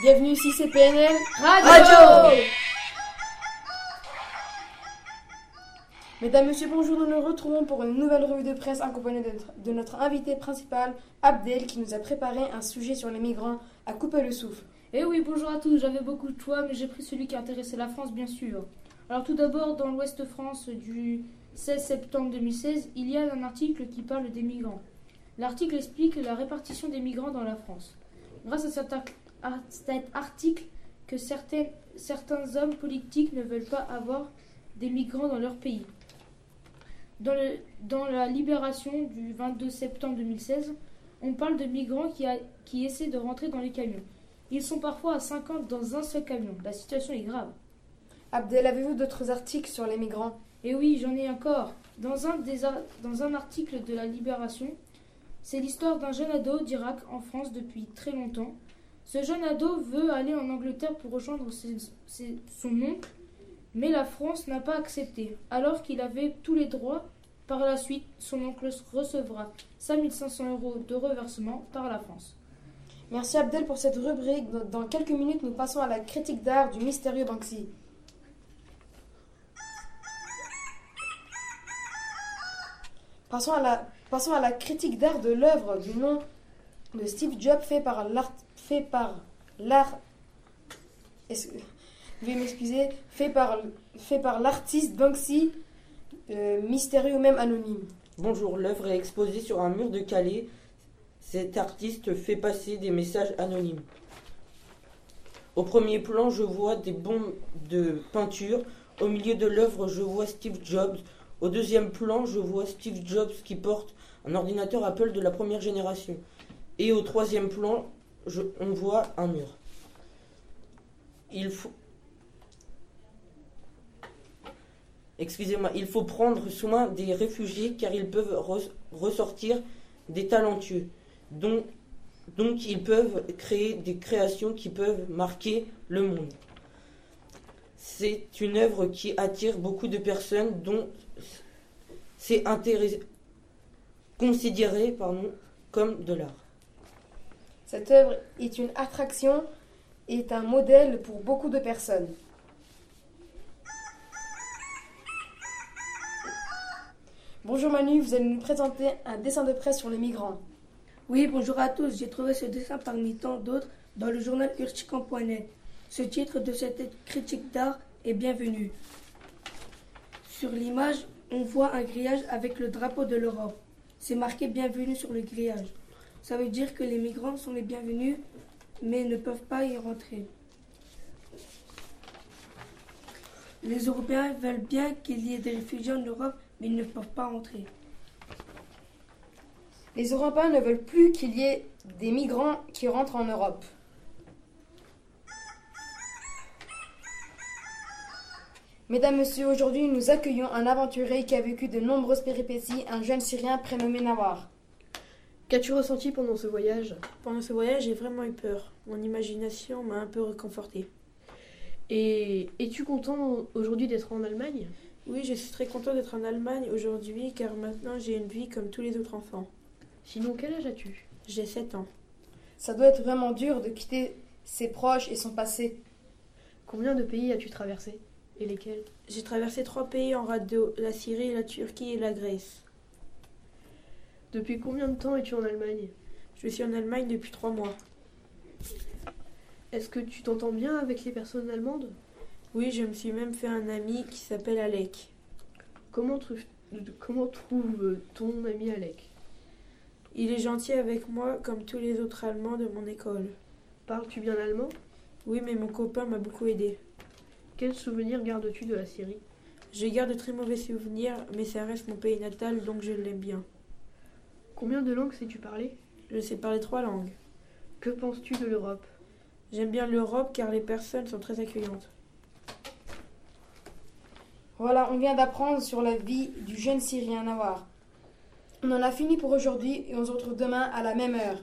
Bienvenue ici, c'est PNL Radio Mesdames, Messieurs, bonjour, nous nous retrouvons pour une nouvelle revue de presse accompagnée de notre, de notre invité principal, Abdel, qui nous a préparé un sujet sur les migrants à couper le souffle. Eh oui, bonjour à tous, j'avais beaucoup de choix, mais j'ai pris celui qui intéressait la France, bien sûr. Alors tout d'abord, dans l'Ouest France du 16 septembre 2016, il y a un article qui parle des migrants. L'article explique la répartition des migrants dans la France. Grâce à cet, ar- à cet article, que certains, certains hommes politiques ne veulent pas avoir des migrants dans leur pays. Dans, le- dans la libération du 22 septembre 2016, on parle de migrants qui, a- qui essaient de rentrer dans les camions. Ils sont parfois à 50 dans un seul camion. La situation est grave. Abdel, avez-vous d'autres articles sur les migrants? Et oui, j'en ai encore. Dans un, des dans un article de la Libération, c'est l'histoire d'un jeune ado d'Irak en France depuis très longtemps. Ce jeune ado veut aller en Angleterre pour rejoindre son oncle, mais la France n'a pas accepté. Alors qu'il avait tous les droits, par la suite, son oncle recevra 5500 euros de reversement par la France. Merci Abdel pour cette rubrique. Dans- Dans quelques minutes, nous passons à la critique d'art du mystérieux Banksy. Passons à la, passons à la critique d'art de l'œuvre du nom de Steve Jobs fait par l'art fait par l'art m'excuser fait par fait par l'artiste Banksy euh, mystérieux même anonyme. Bonjour, l'œuvre est exposée sur un mur de Calais. Cet artiste fait passer des messages anonymes. Au premier plan, je vois des bombes de peinture. Au milieu de l'œuvre, je vois Steve Jobs. Au deuxième plan, je vois Steve Jobs qui porte un ordinateur Apple de la première génération. Et au troisième plan, on voit un mur. Il faut, Excusez-moi, il faut prendre soin des réfugiés car ils peuvent res- ressortir des talentueux. Donc, ils peuvent créer des créations qui peuvent marquer le monde. C'est une œuvre qui attire beaucoup de personnes dont c'est considéré pardon, comme de l'art. Cette œuvre est une attraction et est un modèle pour beaucoup de personnes. Bonjour Manu, vous allez nous présenter un dessin de presse sur les migrants. Oui, bonjour à tous. J'ai trouvé ce dessin parmi tant d'autres dans le journal urtican.net. Ce titre de cette critique d'art est bienvenu. Sur l'image, on voit un grillage avec le drapeau de l'Europe. C'est marqué bienvenue sur le grillage. Ça veut dire que les migrants sont les bienvenus, mais ne peuvent pas y rentrer. Les Européens veulent bien qu'il y ait des réfugiés en Europe, mais ils ne peuvent pas entrer. Les Européens ne veulent plus qu'il y ait des migrants qui rentrent en Europe. Mesdames, Messieurs, aujourd'hui nous accueillons un aventurier qui a vécu de nombreuses péripéties, un jeune Syrien prénommé Nawar. Qu'as-tu ressenti pendant ce voyage? Pendant ce voyage, j'ai vraiment eu peur. Mon imagination m'a un peu réconforté. Et es-tu content aujourd'hui d'être en Allemagne? Oui, je suis très content d'être en Allemagne aujourd'hui car maintenant j'ai une vie comme tous les autres enfants. Sinon, quel âge as-tu? J'ai 7 ans. Ça doit être vraiment dur de quitter ses proches et son passé. Combien de pays as-tu traversé? Et lesquels? J'ai traversé trois pays en radeau, la Syrie, la Turquie et la Grèce. Depuis combien de temps es-tu en Allemagne? Je suis en Allemagne depuis trois mois. Est-ce que tu t'entends bien avec les personnes allemandes? Oui, je me suis même fait un ami qui s'appelle Alec. Comment, tru- comment trouve ton ami Alec? Il est gentil avec moi comme tous les autres Allemands de mon école. Parles-tu bien allemand? Oui, mais mon copain m'a beaucoup aidé. Quels souvenirs gardes-tu de la Syrie? Je garde de très mauvais souvenirs, mais ça reste mon pays natal donc je l'aime bien. Combien de langues sais-tu parler? Je sais parler trois langues. Que penses-tu de l'Europe? J'aime bien l'Europe car les personnes sont très accueillantes. Voilà, on vient d'apprendre sur la vie du jeune Syrien Nawar. On en a fini pour aujourd'hui et on se retrouve demain à la même heure.